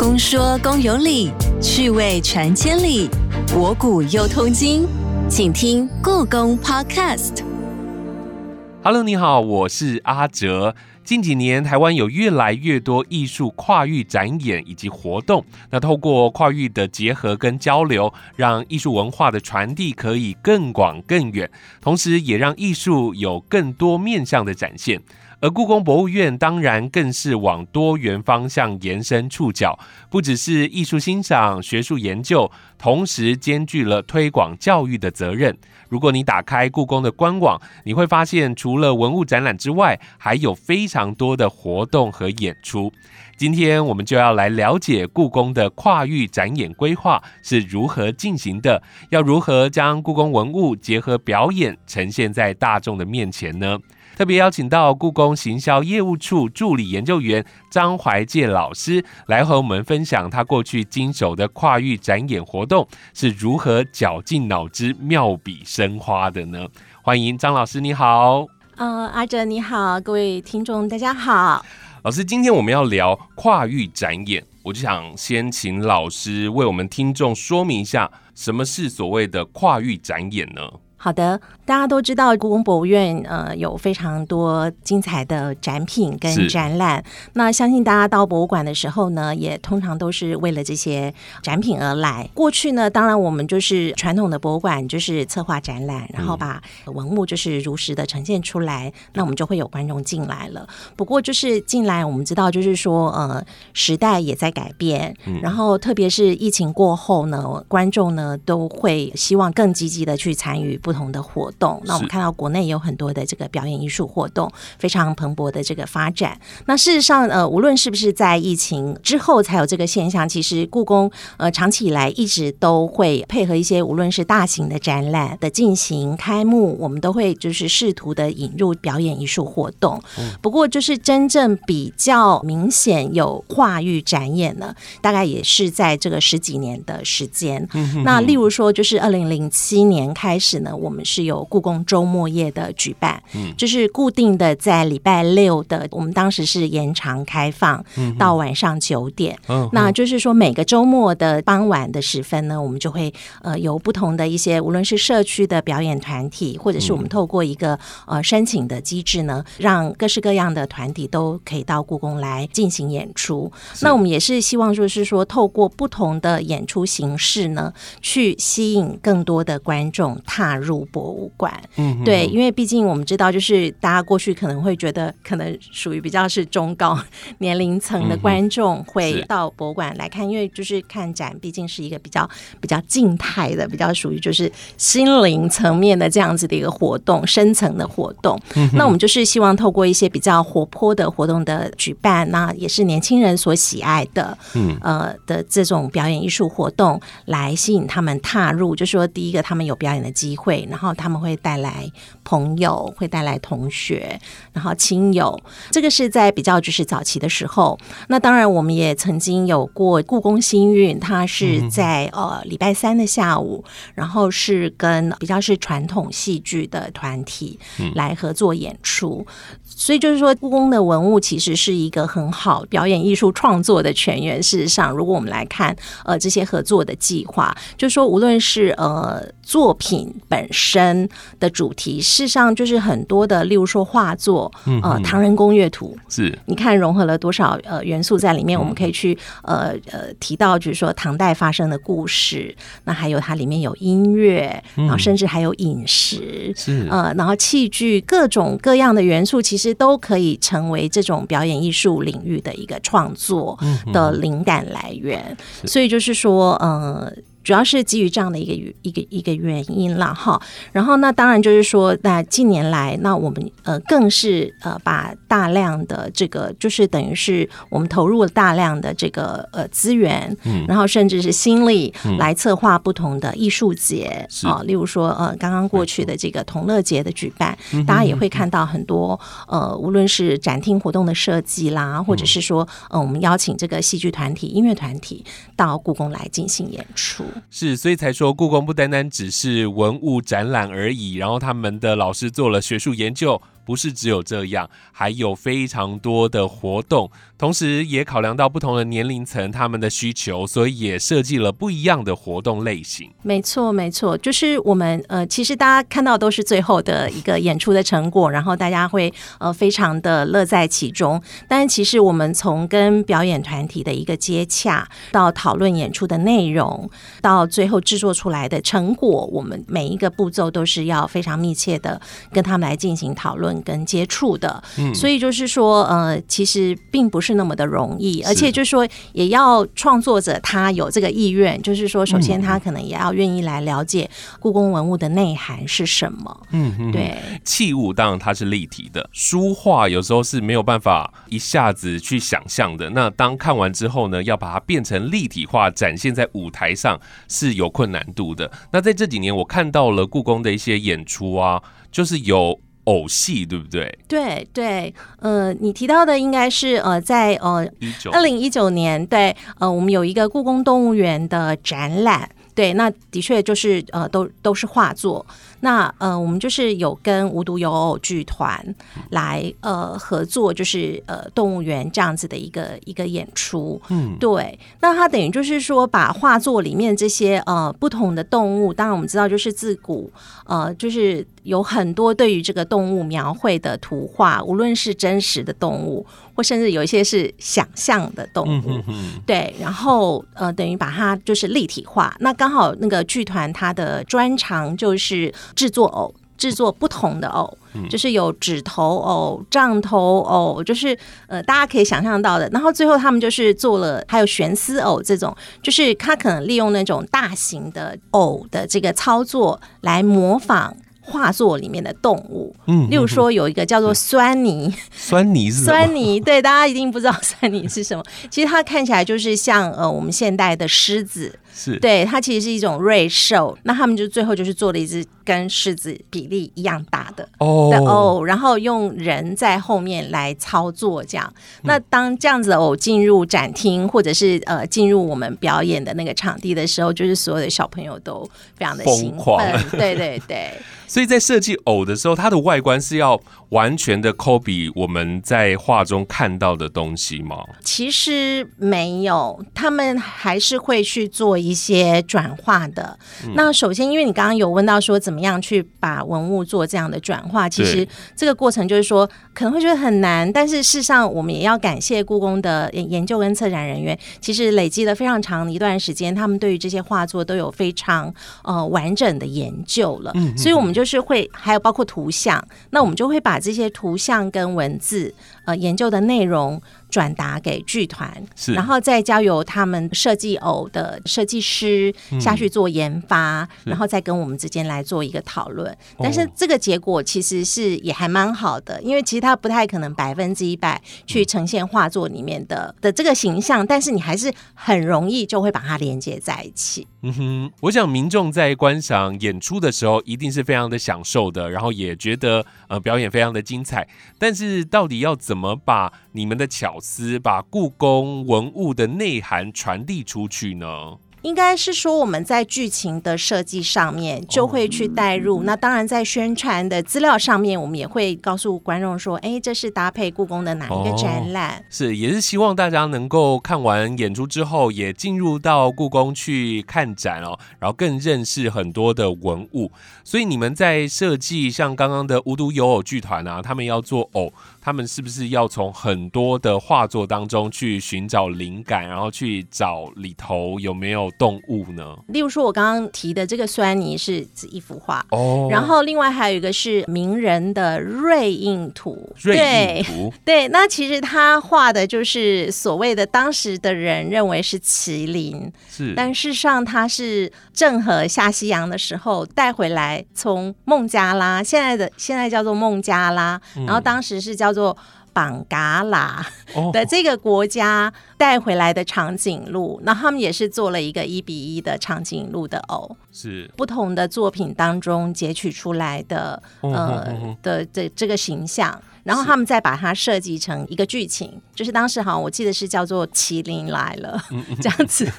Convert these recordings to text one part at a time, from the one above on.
公说公有理，趣味传千里，博古又通今，请听故宫 Podcast。Hello，你好，我是阿哲。近几年，台湾有越来越多艺术跨域展演以及活动。那透过跨域的结合跟交流，让艺术文化的传递可以更广更远，同时也让艺术有更多面向的展现。而故宫博物院当然更是往多元方向延伸触角，不只是艺术欣赏、学术研究，同时兼具了推广教育的责任。如果你打开故宫的官网，你会发现除了文物展览之外，还有非常多的活动和演出。今天我们就要来了解故宫的跨域展演规划是如何进行的，要如何将故宫文物结合表演呈现在大众的面前呢？特别邀请到故宫行销业务处助理研究员张怀介老师来和我们分享他过去经手的跨域展演活动是如何绞尽脑汁、妙笔生花的呢？欢迎张老师，你好。呃，阿哲你好，各位听众大家好。老师，今天我们要聊跨域展演，我就想先请老师为我们听众说明一下，什么是所谓的跨域展演呢？好的，大家都知道故宫博物院呃有非常多精彩的展品跟展览。那相信大家到博物馆的时候呢，也通常都是为了这些展品而来。过去呢，当然我们就是传统的博物馆，就是策划展览，然后把文物就是如实的呈现出来，那我们就会有观众进来了。不过就是进来，我们知道就是说呃时代也在改变，然后特别是疫情过后呢，观众呢都会希望更积极的去参与不同的活动。那我们看到国内有很多的这个表演艺术活动非常蓬勃的这个发展。那事实上，呃，无论是不是在疫情之后才有这个现象，其实故宫呃长期以来一直都会配合一些无论是大型的展览的进行开幕，我们都会就是试图的引入表演艺术活动。不过，就是真正比较明显有跨域展演呢，大概也是在这个十几年的时间。那例如说，就是二零零七年开始呢，我们是有故宫周末夜的举办，嗯就是固定的在礼拜六的，我们当时是延长开放到晚上九点。嗯那就是说，每个周末的傍晚的时分呢，我们就会呃有不同的一些，无论是社区的表演团体，或者是我们透过一个呃申请的机制呢，让各式各样的团体都可以到故宫来进行演出。那我们也是希望就是说，透过不同的演出形式呢，去吸引更多的观众踏入博物馆。嗯对，因为毕竟我们知道，就是大家过去可能会觉得，可能属于比较是中高年龄层的观众会到博物馆来看，因为就是看展，毕竟是一个比较比较静态的，比较属于就是心灵层面的这样子的一个活动，深层的活动。那我们就是希望透过一些比较活泼的活动的举办，那也是年轻人所喜爱的，嗯呃的这种表演艺术活动，来吸引他们踏入。就说第一个，他们有表演的机会，然后他们会带来朋友，会带来同学，然后亲友。这个是在比较就是早期的时候。那当然，我们也曾经有过故宫新运，它是在、呃礼拜三的下午，然后是跟比较是传统戏剧的团体来合作演出。所以就是说，故宫的文物其实是一个很好表演艺术创作的泉源。事实上，如果我们来看呃这些合作的计划，就是说无论是呃作品本身的主题，事实上就是很多的，例如说画作，呃《唐人宫乐图》，是你看融合了多少呃元素在里面？我们可以去呃呃提到，就是说唐代发生的故事，那还有它里面有音乐，然后甚至还有饮食，是呃，然后器具各种各样的元素，其实都可以成为这种表演艺术领域的一个创作的灵感来源。所以就是说，呃。主要是基于这样的一个一个一个原因了，哈。然后那当然就是说，那近年来，那我们呃更是呃把大量的这个，就是等于是我们投入了大量的这个呃资源，然后甚至是心力来策划不同的艺术节是。啊、例如说呃刚刚过去的这个同乐节的举办，大家也会看到很多呃无论是展厅活动的设计啦，或者是说呃我们邀请这个戏剧团体、音乐团体到故宫来进行演出。是，所以才说故宫不单单只是文物展览而已，然后他们的老师做了学术研究，不是只有这样，还有非常多的活动，同时也考量到不同的年龄层他们的需求，所以也设计了不一样的活动类型。没错，没错，就是我们呃，其实大家看到都是最后的一个演出的成果，然后大家会呃非常的乐在其中。但其实我们从跟表演团体的一个接洽，到讨论演出的内容，到最后制作出来的成果，我们每一个步骤都是要非常密切的跟他们来进行讨论跟接触的。嗯，所以就是说，呃，其实并不是那么的容易，而且就是说，也要创作者他有这个意愿，就是说，首先他可能也要愿意来了解故宫文物的内涵是什么。嗯，对，器物当然它是立体的，书画有时候是没有办法一下子去想象的。那当看完之后呢，要把它变成立体化，展现在舞台上是有困难度的。那在这几年，我看到了故宫的一些演出啊，就是有偶戏，对不对？对对，呃，你提到的应该是呃，在呃二零一九年，对，呃，我们有一个故宫动物园的展览，对，那的确就是呃，都都是画作。那呃，我们就是有跟无独有偶剧团来呃合作，就是呃动物园这样子的一个一个演出。嗯，对。那它等于就是说，把画作里面这些呃不同的动物，当然我们知道，就是自古呃就是有很多对于这个动物描绘的图画，无论是真实的动物，或甚至有一些是想象的动物。对，然后呃等于把它就是立体化。那刚好那个剧团它的专长就是。制作偶，制作不同的偶，就是有指头偶、杖头偶，就是呃，大家可以想象到的。然后最后他们就是做了，还有悬丝偶这种，就是他可能利用那种大型的偶的这个操作来模仿。画作里面的动物，嗯，例如说有一个叫做酸泥，酸泥是酸泥，对，大家一定不知道酸泥是什么。其实它看起来就是像呃我们现代的狮子，是对它其实是一种瑞兽。那他们就最后就是做了一只跟狮子比例一样大的哦偶，然后用人在后面来操作这样。那当这样子的偶进入展厅或者是呃进入我们表演的那个场地的时候，就是所有的小朋友都非常的兴奋，对对 对。所以在设计偶的时候，它的外观是要完全的 copy 我们在画中看到的东西吗？其实没有，他们还是会去做一些转化的。那首先，因为你刚刚有问到说怎么样去把文物做这样的转化，其实这个过程就是说可能会觉得很难，但是事实上我们也要感谢故宫的研究跟策展人员，其实累积了非常长的一段时间，他们对于这些画作都有非常呃完整的研究了，所以我们就。就是会还有包括图像，那我们就会把这些图像跟文字呃研究的内容。转达给剧团，是然后再交由他们设计偶的设计师下去做研发，然后再跟我们之间来做一个讨论。但是这个结果其实是也还蛮好的，因为其实它不太可能百分之一百去呈现画作里面的的这个形象，但是你还是很容易就会把它连接在一起。嗯哼，我想民众在观赏演出的时候一定是非常的享受的，然后也觉得呃表演非常的精彩。但是到底要怎么把你们的巧思把故宫文物的内涵传递出去呢？应该是说我们在剧情的设计上面就会去带入，那当然在宣传的资料上面，我们也会告诉观众说，哎，这是搭配故宫的哪一个展览？是，也是希望大家能够看完演出之后，也进入到故宫去看展哦，然后更认识很多的文物。所以你们在设计像刚刚的无独有偶剧团啊，他们要做偶。他们是不是要从很多的画作当中去寻找灵感，然后去找里头有没有动物呢？例如说，我刚刚提的这个酸泥是指一幅画哦，然后另外还有一个是名人的瑞印图，瑞印图？对，那其实他画的就是所谓的当时的人认为是麒麟，是，但事实上他是郑和下西洋的时候带回来，从孟加拉现在的现在叫做孟加拉，然后当时是叫。叫做绑嘎拉 的这个国家带回来的长颈鹿，那他们也是做了一个一比一的长颈鹿的偶，是不同的作品当中截取出来的呃的这这个形象。然后他们再把它设计成一个剧情，就是当时好像我记得是叫做《麒麟来了》这样子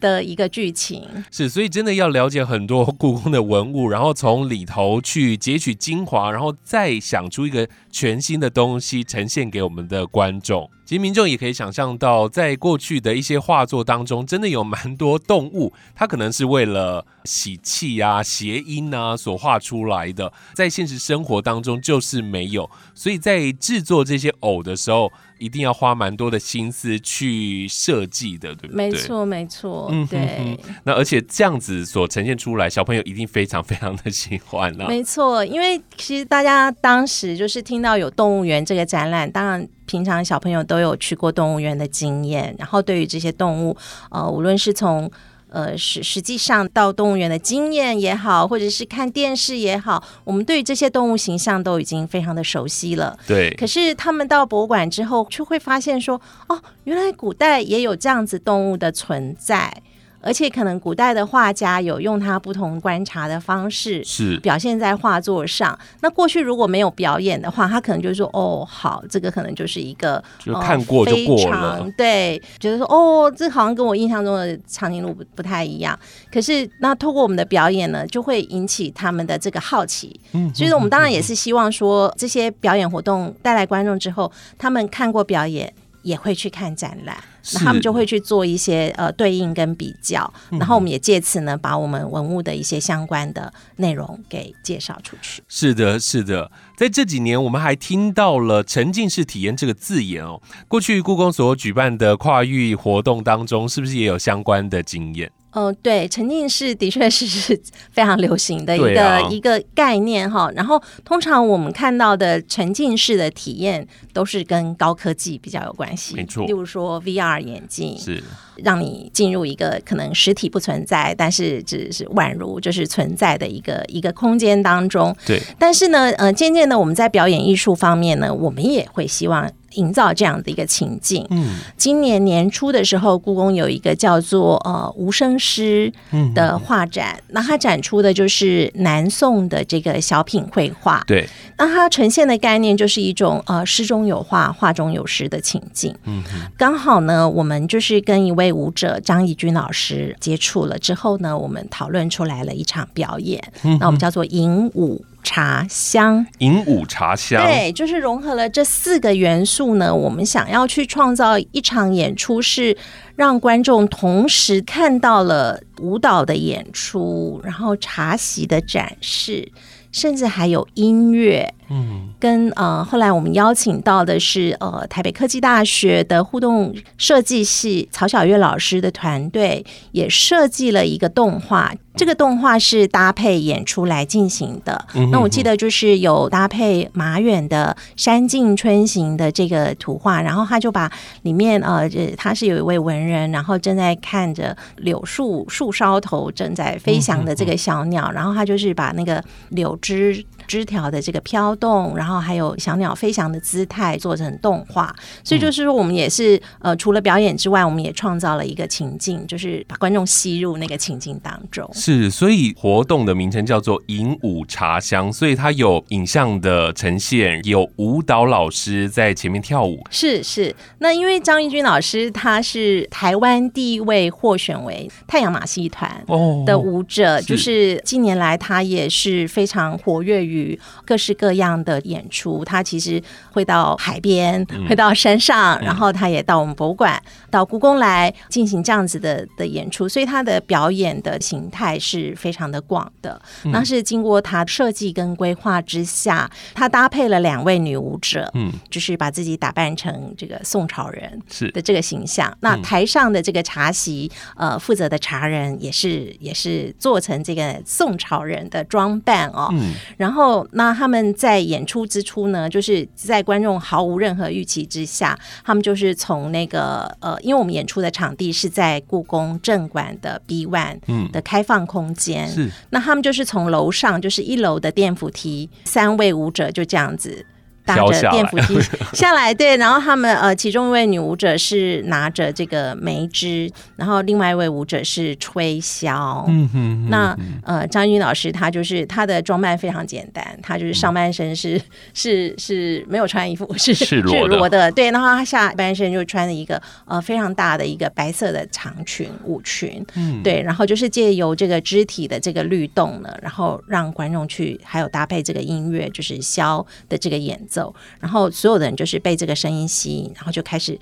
的一个剧情。是，所以真的要了解很多故宫的文物，然后从里头去截取精华，然后再想出一个全新的东西呈现给我们的观众。其实民众也可以想象到，在过去的一些画作当中，真的有蛮多动物，它可能是为了喜气啊、谐音啊所画出来的，在现实生活当中就是没有。所以在制作这些偶的时候，一定要花蛮多的心思去设计的，对不对？没错，没错，嗯对。那而且这样子所呈现出来，小朋友一定非常非常的喜欢了。没错，因为其实大家当时就是听到有动物园这个展览，当然。平常小朋友都有去过动物园的经验，然后对于这些动物，呃，无论是从呃实实际上到动物园的经验也好，或者是看电视也好，我们对于这些动物形象都已经非常的熟悉了。对。可是他们到博物馆之后，却会发现说，哦，原来古代也有这样子动物的存在。而且可能古代的画家有用他不同观察的方式，是表现在画作上。那过去如果没有表演的话，他可能就说：“哦，好，这个可能就是一个就看过就过了。”对，觉得说：“哦，这好像跟我印象中的长颈鹿不不太一样。”可是那透过我们的表演呢，就会引起他们的这个好奇。嗯，所以说我们当然也是希望说，这些表演活动带来观众之后，他们看过表演。也会去看展览，那他们就会去做一些呃对应跟比较，然后我们也借此呢把我们文物的一些相关的内容给介绍出去。是的，是的，在这几年我们还听到了沉浸式体验这个字眼哦。过去故宫所举办的跨域活动当中，是不是也有相关的经验？嗯，对，沉浸式的确是是非常流行的一个一个概念哈。然后，通常我们看到的沉浸式的体验都是跟高科技比较有关系，没错。例如说 VR 眼镜，是让你进入一个可能实体不存在，但是只是宛如就是存在的一个一个空间当中。对。但是呢，呃，渐渐的我们在表演艺术方面呢，我们也会希望。营造这样的一个情境。嗯，今年年初的时候，故宫有一个叫做“呃无声诗”的画展，那它展出的就是南宋的这个小品绘画。对，那它呈现的概念就是一种呃诗中有画，画中有诗的情境。嗯，刚好呢，我们就是跟一位舞者张义军老师接触了之后呢，我们讨论出来了一场表演。嗯那我们叫做吟舞。茶香，银武茶香，对，就是融合了这四个元素呢。我们想要去创造一场演出，是让观众同时看到了舞蹈的演出，然后茶席的展示，甚至还有音乐。嗯，跟呃，后来我们邀请到的是呃，台北科技大学的互动设计系曹小月老师的团队，也设计了一个动画。这个动画是搭配演出来进行的。那我记得就是有搭配马远的《山径春行》的这个图画，然后他就把里面呃，他是有一位文人，然后正在看着柳树树梢头正在飞翔的这个小鸟，然后他就是把那个柳枝枝条的这个飘。动，然后还有小鸟飞翔的姿态做成动画，所以就是说，我们也是呃，除了表演之外，我们也创造了一个情境，就是把观众吸入那个情境当中。是，所以活动的名称叫做“银舞茶香”，所以它有影像的呈现，有舞蹈老师在前面跳舞。是是，那因为张义军老师他是台湾第一位获选为太阳马戏团的舞者，就是近年来他也是非常活跃于各式各样。样的演出，他其实会到海边，会到山上，然后他也到我们博物馆、到故宫来进行这样子的的演出，所以他的表演的形态是非常的广的。那是经过他设计跟规划之下，他搭配了两位女舞者，嗯，就是把自己打扮成这个宋朝人是的这个形象。那台上的这个茶席，呃，负责的茶人也是也是做成这个宋朝人的装扮哦。嗯，然后那他们在演出之初呢，就是在观众毫无任何预期之下，他们就是从那个呃，因为我们演出的场地是在故宫正馆的 B One 的开放空间，是。那他们就是从楼上就是一楼的电扶梯，三位舞者就这样子搭飘下来。着电扶梯 下来，对，然后他们呃，其中一位女舞者是拿着这个梅枝，然后另外一位舞者是吹箫。嗯哼，那呃，张军老师他就是他的装扮非常简单，他就是上半身是、是是没有穿衣服，是赤裸的。的，对，然后他下半身就穿了一个呃非常大的一个白色的长裙舞裙，嗯。对，然后就是借由这个肢体的这个律动呢，然后让观众去还有搭配这个音乐，就是箫的这个演奏，然后所有的人就是被这个声音吸引，然后就开始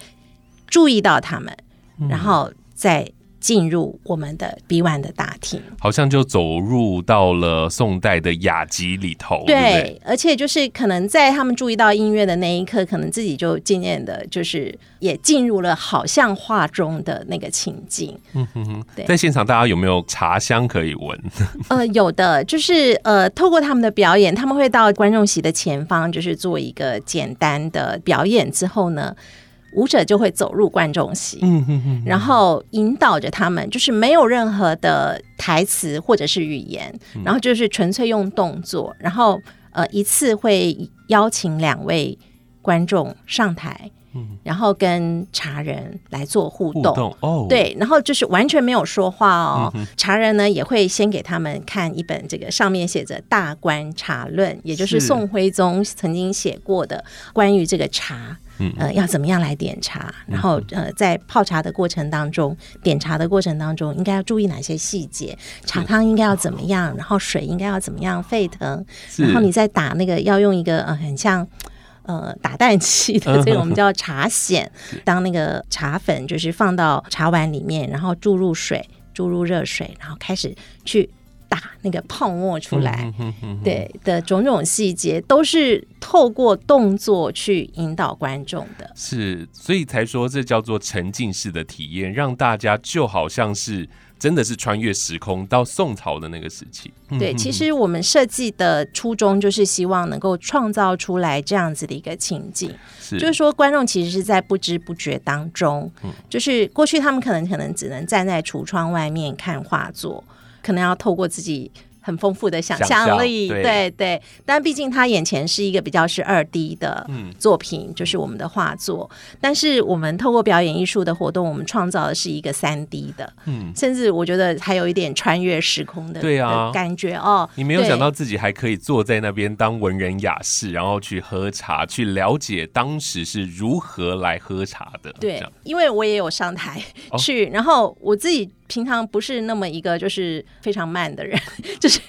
注意到他们，嗯。然后再进入我们的 B One 的大厅。好像就走入到了宋代的雅集里头，对对？对，而且就是可能在他们注意到音乐的那一刻，可能自己就渐渐的，就是也进入了好像画中的那个情境。对在现场大家有没有茶香可以闻？呃，有的就是呃，透过他们的表演，他们会到观众席的前方，就是做一个简单的表演之后呢，舞者就会走入观众席，嗯哼哼，然后引导着他们，就是没有任何的台词或者是语言，嗯然后就是纯粹用动作，然后呃一次会邀请两位观众上台，然后跟茶人来做互动。哦，，对，然后就是完全没有说话哦。茶人呢也会先给他们看一本这个上面写着《大观茶论》，也就是是宋徽宗曾经写过的关于这个茶。嗯呃，要怎么样来点茶？然后呃，在泡茶的过程当中，点茶的过程当中，应该要注意哪些细节？茶汤应该要怎么样？然后水应该要怎么样沸腾？然后你再打那个要用一个呃很像。呃，打蛋器的这个我们叫茶筅，当那个茶粉就是放到茶碗里面，然后注入水，注入热水，然后开始去打那个泡沫出来，嗯哼对的种种细节，都是透过动作去引导观众的。是，所以才说这叫做沉浸式的体验，让大家就好像是真的是穿越时空到宋朝的那个时期。对，其实我们设计的初衷就是希望能够创造出来这样子的一个情景，是。就是说观众其实是在不知不觉当中，就是过去他们可能可能只能站在橱窗外面看画作，可能要透过自己。很丰富的想想象象力，对对对，但毕竟他眼前是一个比较是二 D 的嗯作品，就是我们的画作。但是我们透过表演艺术的活动，我们创造的是一个三 D 的，嗯，甚至我觉得还有一点穿越时空的对啊感觉哦。你没有想到自己还可以坐在那边当文人雅士，然后去喝茶，去了解当时是如何来喝茶的。对，因为我也有上台哦去，然后我自己平常不是那么一个就是非常慢的人，就是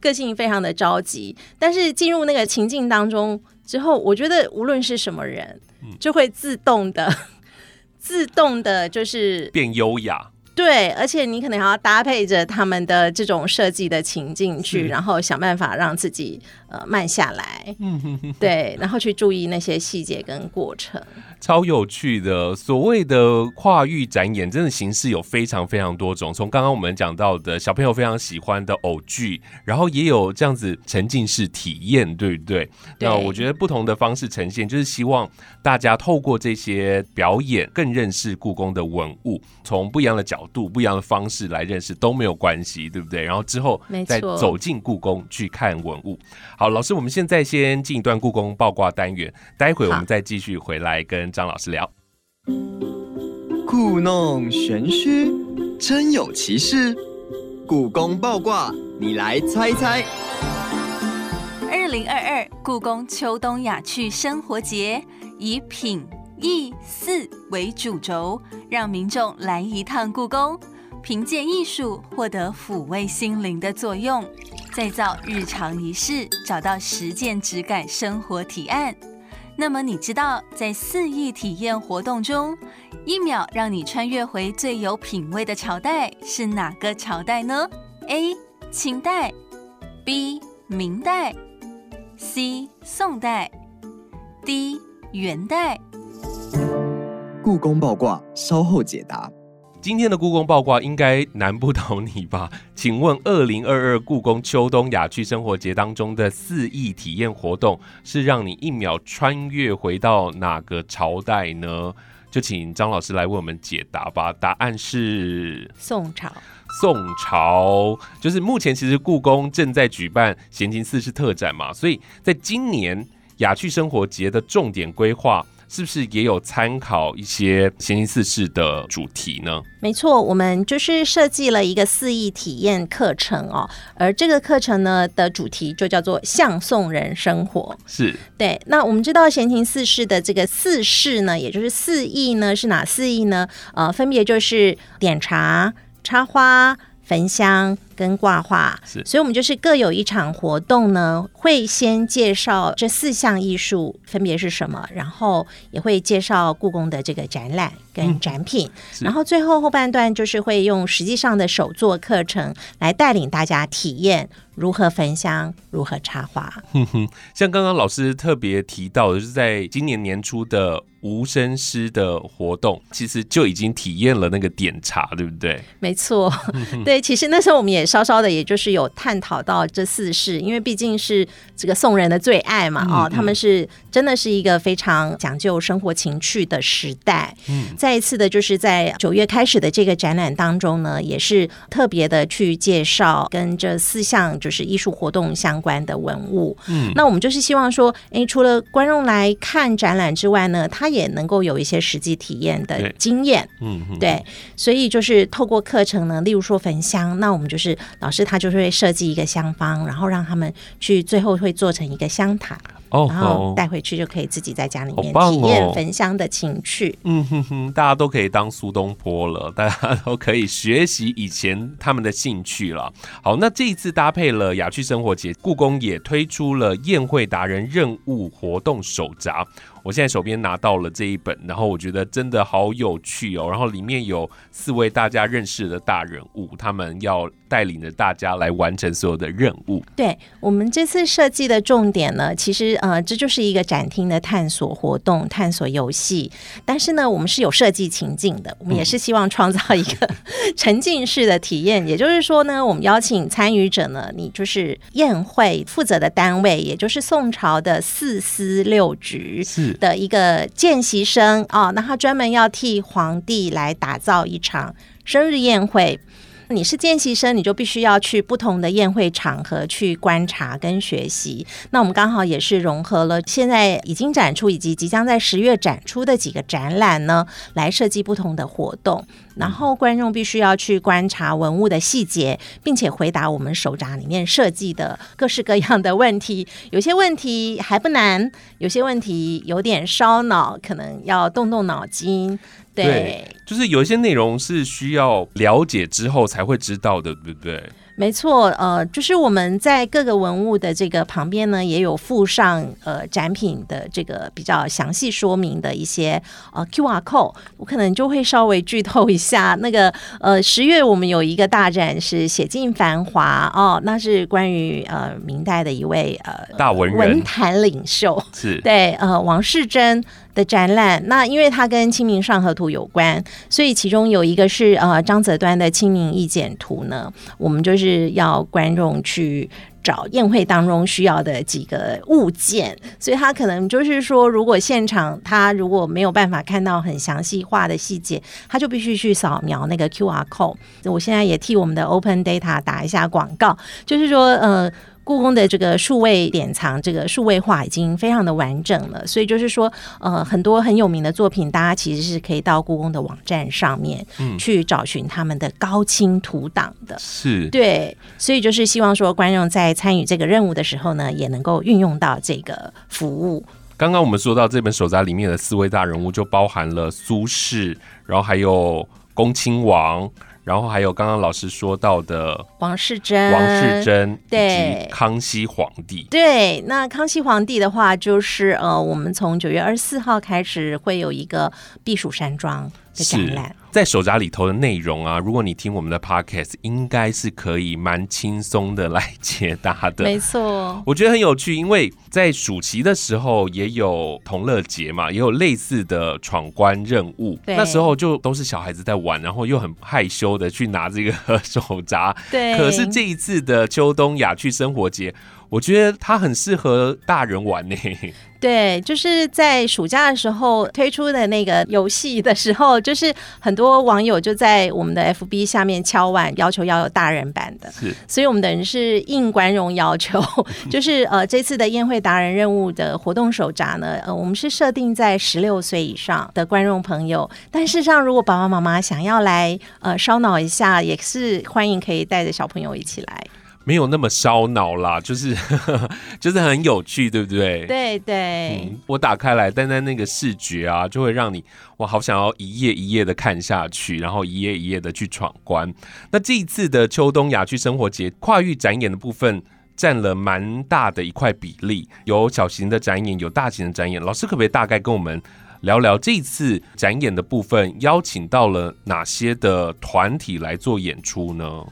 个性非常的着急，但是进入那个情境当中之后，我觉得无论是什么人，嗯就会自动的。自动的，就是变优雅。对，而且你可能还要搭配着他们的这种设计的情境去，然后想办法让自己呃慢下来，对，然后去注意那些细节跟过程。超有趣的。所谓的跨域展演，真的形式有非常非常多种。从刚刚我们讲到的小朋友非常喜欢的偶剧，然后也有这样子沉浸式体验，对不对？对那我觉得不同的方式呈现，就是希望大家透过这些表演，更认识故宫的文物，从不一样的角度、不一样的方式来认识都没有关系，对不对？然后之后再走进故宫去看文物。好，老师，我们现在先进一段故宫爆卦单元，待会我们再继续回来跟张老师聊。故弄玄虚，真有其事。故宫爆卦，你来猜猜。二零二二故宫秋冬雅趣生活节以品、艺、四为主轴，让民众来一趟故宫，凭借艺术获得抚慰心灵的作用，再造日常仪式，找到实践质感生活提案。那么你知道，在四艺体验活动中，一秒让你穿越回最有品味的朝代是哪个朝代呢？A. 清代，B. 明代，C. 宋代，D. 元代。故宫爆卦，稍后解答。今天的故宫爆卦应该难不倒你吧？请问，二零二二故宫秋冬雅趣生活节当中的四艺体验活动是让你一秒穿越回到哪个朝代呢？就请张老师来为我们解答吧。答案是宋朝，宋朝，就是目前其实故宫正在举办闲情四世特展嘛，所以在今年雅趣生活节的重点规划。是不是也有参考一些闲情四事的主题呢？没错，我们就是设计了一个四艺体验课程哦，而这个课程呢的主题就叫做“向送人生活”。是对。那我们知道闲情四事的这个四事呢，也就是四艺呢，是哪四艺呢？呃，分别就是点茶、插花。焚香跟挂画，所以我们就是各有一场活动呢，会先介绍这四项艺术分别是什么，然后也会介绍故宫的这个展览跟展品，然后最后后半段就是会用实际上的手作课程来带领大家体验如何焚香、如何插花。哼哼，像刚刚老师特别提到的，就是在今年年初的。无声师的活动，其实就已经体验了那个点茶，对不对？没错，对，其实那时候我们也稍稍的，也就是有探讨到这四世，因为毕竟是这个宋人的最爱嘛，哦，他们是真的是一个非常讲究生活情趣的时代。嗯，再一次的，就是在九月开始的这个展览当中呢，也是特别的去介绍跟这四项就是艺术活动相关的文物。嗯，那我们就是希望说，哎，除了观众来看展览之外呢，他也能够有一些实际体验的经验，嗯，对，所以就是透过课程呢，例如说焚香，那我们就是老师他就会设计一个香方，然后让他们去最后会做成一个香塔。然后带回去就可以自己在家里面体验焚香的情趣。嗯哼哼，大家都可以当苏东坡了，大家都可以学习以前他们的兴趣了。好，那这一次搭配了雅趣生活节，故宫也推出了宴会达人任务活动手札。我现在手边拿到了这一本，然后我觉得真的好有趣哦。然后里面有四位大家认识的大人物，他们要带领着大家来完成所有的任务。对我们这次设计的重点呢，其实呃，这就是一个展厅的探索活动、探索游戏。但是呢，我们是有设计情境的，我们也是希望创造一个 沉浸式的体验。也就是说呢，我们邀请参与者呢，你就是宴会负责的单位，也就是宋朝的四司六局是。的一个见习生哦，那他专门要替皇帝来打造一场生日宴会。你是见习生，你就必须要去不同的宴会场合去观察跟学习。那我们刚好也是融合了现在已经展出以及即将在十月展出的几个展览呢，来设计不同的活动。然后观众必须要去观察文物的细节，并且回答我们手札里面设计的各式各样的问题。有些问题还不难，有些问题有点烧脑，可能要动动脑筋。对，就是有一些内容是需要了解之后才会知道的，对不对？没错，呃，就是我们在各个文物的这个旁边呢，也有附上呃展品的这个比较详细说明的一些呃 Q R code，我可能就会稍微剧透一下。那个呃十月我们有一个大展是写尽繁华哦，那是关于呃明代的一位呃大文人文坛领袖，是对呃王世贞。的展览，那因为它跟《清明上河图》有关，所以其中有一个是呃张择端的《清明意简图》呢，我们就是要观众去找宴会当中需要的几个物件，所以他可能就是说，如果现场他如果没有办法看到很详细化的细节，他就必须去扫描那个 Q R code。我现在也替我们的 Open Data 打一下广告，就是说呃。故宫的这个数位典藏，这个数位化已经非常的完整了，所以就是说，呃，很多很有名的作品，大家其实是可以到故宫的网站上面去找寻他们的高清图档的。是，对，所以就是希望说，观众在参与这个任务的时候呢，也能够运用到这个服务。刚刚我们说到这本手札里面的四位大人物，就包含了苏轼，然后还有恭亲王。然后还有刚刚老师说到的王世贞、王世贞以及康熙皇帝。对，那康熙皇帝的话，就是呃，我们从九月二十四号开始会有一个避暑山庄的展览。在手札里头的内容啊，如果你听我们的 podcast，应该是可以蛮轻松的来解答的。没错，我觉得很有趣，因为在暑期的时候也有同乐节嘛，也有类似的闯关任务。那时候就都是小孩子在玩，然后又很害羞的去拿这个 手札。对。可是这一次的秋冬雅趣生活节。我觉得它很适合大人玩呢。对，就是在暑假的时候推出的那个游戏的时候，就是很多网友就在我们的 FB 下面敲碗，要求要有大人版的。是，所以我们等于是应观众要求，就是呃这次的宴会达人任务的活动手札呢，呃我们是设定在十六岁以上的观众朋友，但事实上如果爸爸妈妈想要来呃烧脑一下，也是欢迎可以带着小朋友一起来。没有那么烧脑啦，就是 就是很有趣，对不对？对对、嗯，我打开来，单单那个视觉啊，就会让你哇，好想要一页一页的看下去，然后一页一页的去闯关。那这一次的秋冬雅趣生活节跨域展演的部分。占了蛮大的一块比例，有小型的展演，有大型的展演。老师可不可以大概跟我们聊聊这一次展演的部分，邀请到了哪些的团体来做演出呢？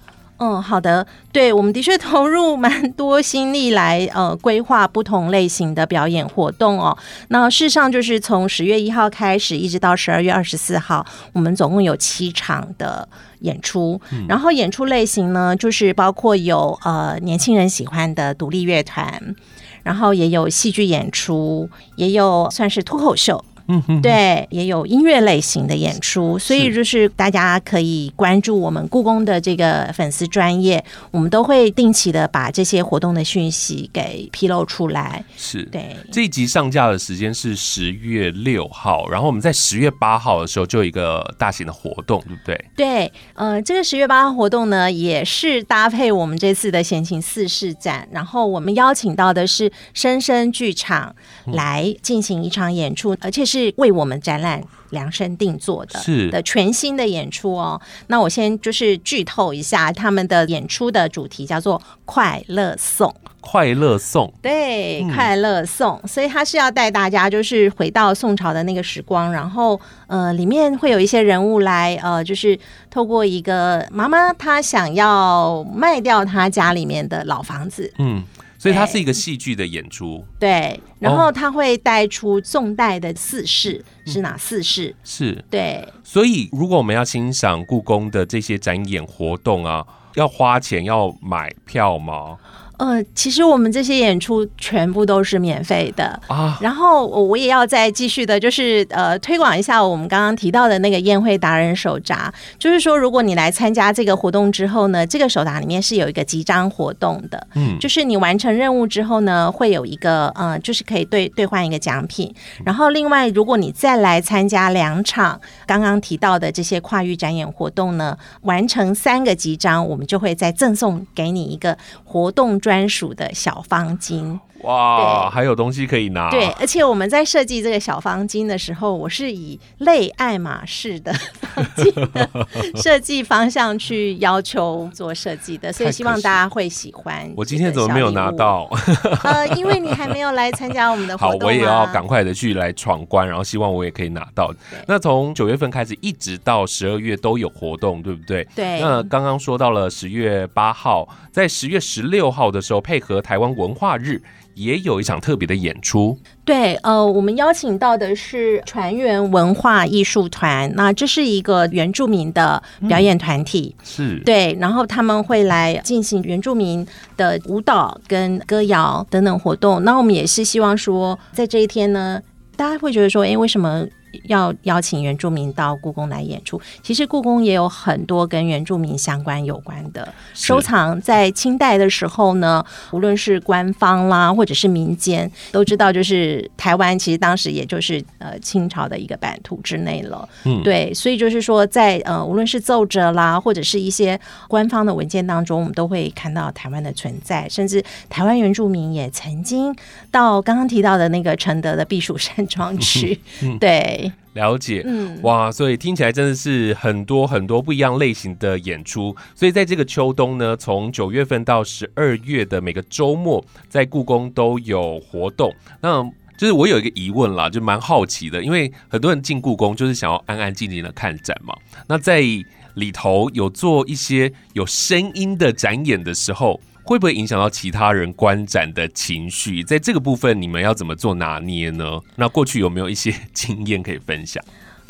嗯，好的，对，我们的确投入蛮多心力来呃规划不同类型的表演活动哦。那事实上就是从十月一号开始，一直到十二月二十四号，我们总共有七场的演出。然后演出类型呢，就是包括有呃年轻人喜欢的独立乐团，然后也有戏剧演出，也有算是脱口秀。嗯哼，对，也有音乐类型的演出，所以就是大家可以关注我们故宫的这个粉丝专业，我们都会定期的把这些活动的讯息给披露出来。是。对，这一集上架的时间是十月六号，然后我们在十月八号的时候就有一个大型的活动，对不对？对，呃，这个十月八号活动呢，也是搭配我们这次的闲情四世展，然后我们邀请到的是深深剧场来进行一场演出，而且是为我们展览量身定做的，是。的全新的演出哦。那我先就是剧透一下他们的演出的主题叫做《快乐颂》。快乐颂，对，嗯。快乐颂，所以他是要带大家就是回到宋朝的那个时光，然后呃，里面会有一些人物来呃，就是透过一个妈妈，她想要卖掉她家里面的老房子，嗯，所以它是一个戏剧的演出，对，然哦后他会带出宋代的四世是哪四世？是。对，所以如果我们要欣赏故宫的这些展演活动啊，要花钱要买票吗？呃，其实我们这些演出全部都是免费的，啊，然后我我也要再继续的，就是呃推广一下我们刚刚提到的那个宴会达人手札。就是说，如果你来参加这个活动之后呢，这个手札里面是有一个集章活动的，嗯，就是你完成任务之后呢，会有一个呃，就是可以兑兑换一个奖品。然后另外，如果你再来参加两场刚刚提到的这些跨域展演活动呢，完成三个集章，我们就会再赠送给你一个活动专专属的小方巾。哇，对还有东西可以拿，对，而且我们在设计这个小方巾的时候，我是以类爱马仕的方巾的 设计方向去要求做设计的，所以希望大家会喜欢。我今天怎么没有拿？到？呃，因为你还没有来参加我们的活好，动、啊，我也要赶快的去来闯关，然后希望我也可以拿到。那从九月份开始，一直到十二月都有活动，对不对？对那刚刚说到了十月八号，在十月十六号的时候，配合台湾文化日。也有一场特别的演出，对，呃，我们邀请到的是船员文化艺术团，那这是一个原住民的表演团体，是对，然后他们会来进行原住民的舞蹈跟歌谣等等活动。那我们也是希望说，在这一天呢，大家会觉得说，哎，为什么？要邀请原住民到故宫来演出，其实故宫也有很多跟原住民相关有关的收藏。在清代的时候呢，无论是官方啦，或者是民间，都知道，就是台湾其实当时也就是呃清朝的一个版图之内了。嗯，对，所以就是说在，呃无论是奏折啦，或者是一些官方的文件当中，我们都会看到台湾的存在，甚至台湾原住民也曾经到刚刚提到的那个承德的避暑山庄去。对，了解。嗯，哇，所以听起来真的是很多很多不一样类型的演出。所以在这个秋冬呢，从九月份到十二月的每个周末，在故宫都有活动。那就是我有一个疑问啦，就蛮好奇的，因为很多人进故宫就是想要安安静静的看展嘛。那在里头有做一些有声音的展演的时候，会不会影响到其他人观展的情绪？在这个部分，你们要怎么做拿捏呢？那过去有没有一些经验可以分享？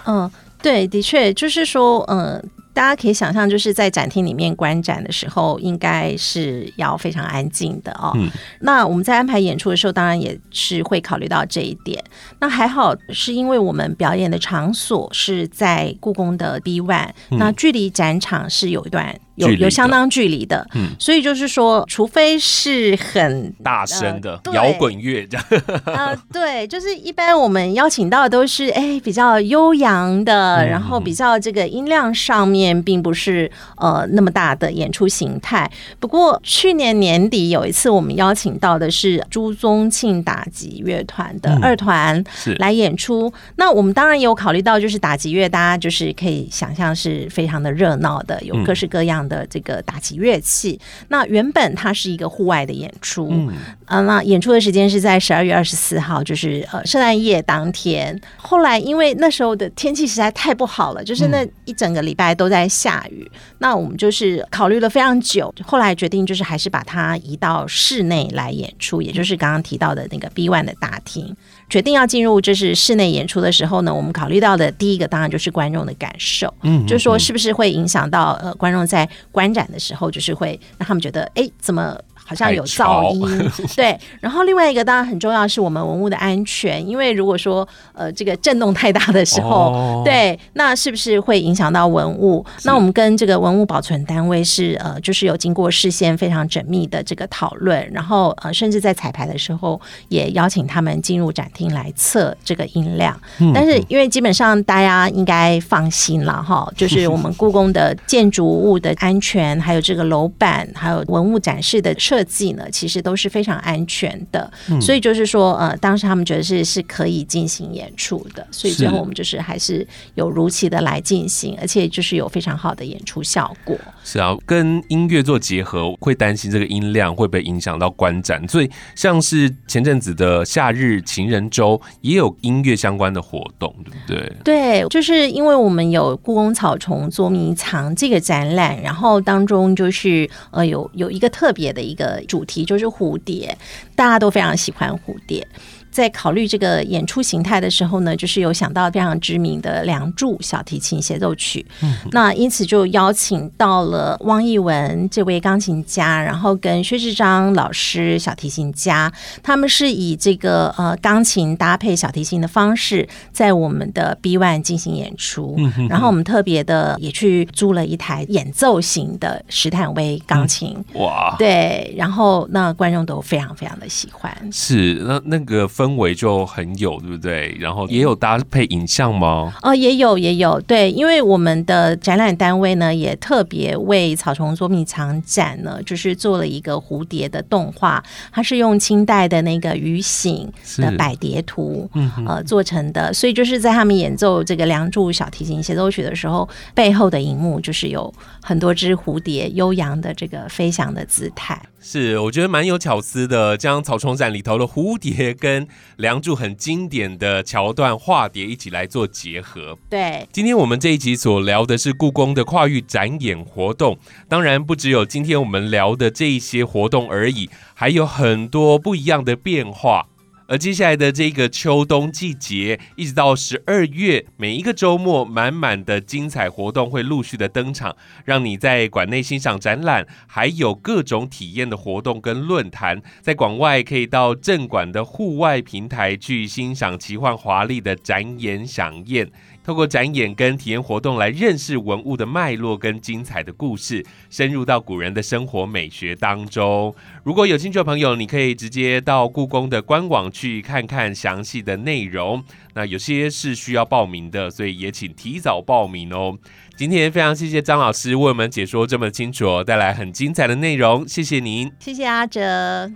嗯，对，的确就是说，嗯、大家可以想象，就是在展厅里面观展的时候，应该是要非常安静的哦。嗯那我们在安排演出的时候，当然也是会考虑到这一点。那还好，是因为我们表演的场所是在故宫的 B One，、那距离展场是有一段有有相当距离的，嗯。所以就是说，除非是很大声的摇滚乐这样，呃，对，就是一般我们邀请到的都是哎比较悠扬的，嗯然后比较这个音量上面并不是呃那么大的演出形态。不过去年年底有一次，我们邀请到的是朱宗庆打击乐团的嗯二团是。来演出。那我们当然也有考虑到，就是打击乐，大家就是可以想象是非常的热闹的，有嗯。各式各样的这个打击乐器。那原本它是一个户外的演出，嗯啊，那演出的时间是在十二月二十四号，就是呃圣诞夜当天。后来因为那时候的天气实在太不好了，就是那一整个礼拜都在下雨，那我们就是考虑了非常久，后来决定就是还是把它移到室内来演出，也就是刚刚提到的那个 B One 的大厅。决定要进入就是室内演出的时候呢，我们考虑到的第一个当然就是观众的感受，嗯就是说是不是会影响到呃观众在观展的时候，就是会让他们觉得哎怎么。好像有噪音，对。然后另外一个当然很重要，是我们文物的安全，因为如果说呃这个震动太大的时候，哦对，那是不是会影响到文物？那我们跟这个文物保存单位是呃，就是有经过事先非常缜密的这个讨论，然后呃，甚至在彩排的时候也邀请他们进入展厅来测这个音量。嗯但是因为基本上大家应该放心了哈，就是我们故宫的建筑物的安全，还有这个楼板，还有文物展示的设计呢，其实都是非常安全的。嗯所以就是说，呃，当时他们觉得是是可以进行演出的，所以最后我们就是还是有如期的来进行，而且就是有非常好的演出效果。是啊，跟音乐做结合，会担心这个音量会不会影响到观展，所以像是前阵子的夏日情人周也有音乐相关的活动，对不对？对，就是因为我们有故宫草丛捉迷藏这个展览，然后当中就是呃有有一个特别的一个主题，就是蝴蝶，大家都非常喜欢蝴蝶。在考虑这个演出形态的时候呢，就是有想到非常知名的《梁祝》小提琴协奏曲，那因此就邀请到了汪义文这位钢琴家，然后跟薛志章老师小提琴家，他们是以这个呃钢琴搭配小提琴的方式，在我们的 B One 进行演出。然后我们特别的也去租了一台演奏型的史坦威钢琴，哇，对，然后那观众都非常非常的喜欢。是那那个氛围就很有，对不对？然后也有搭配影像吗？哦，也有也有，对，因为我们的展览单位呢，也特别为草丛捉迷藏展呢，就是做了一个蝴蝶的动画，它是用清代的那个鱼醒的百蝶图，嗯呃做成的，所以就是在他们演奏这个《梁祝》小提琴协奏曲的时候，背后的荧幕就是有很多只蝴蝶悠扬的这个飞翔的姿态。是，我觉得蛮有巧思的，将草丛展里头的蝴蝶跟《梁祝》很经典的桥段化蝶一起来做结合。对，今天我们这一集所聊的是故宫的跨域展演活动，当然不只有今天我们聊的这一些活动而已，还有很多不一样的变化。而接下来的这个秋冬季节，一直到十二月，每一个周末，满满的精彩活动会陆续的登场，让你在馆内欣赏展览，还有各种体验的活动跟论坛。在馆外可以到镇馆的户外平台去欣赏奇幻华丽的展演飨宴。透过展演跟体验活动来认识文物的脉络跟精彩的故事，深入到古人的生活美学当中。如果有兴趣的朋友，你可以直接到故宫的官网去看看详细的内容。那有些是需要报名的，所以也请提早报名哦。今天非常谢谢张老师为我们解说这么清楚哦，带来很精彩的内容，谢谢您。谢谢阿哲。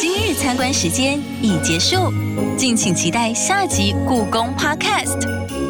今日参观时间已结束，敬请期待下集故宫 Podcast。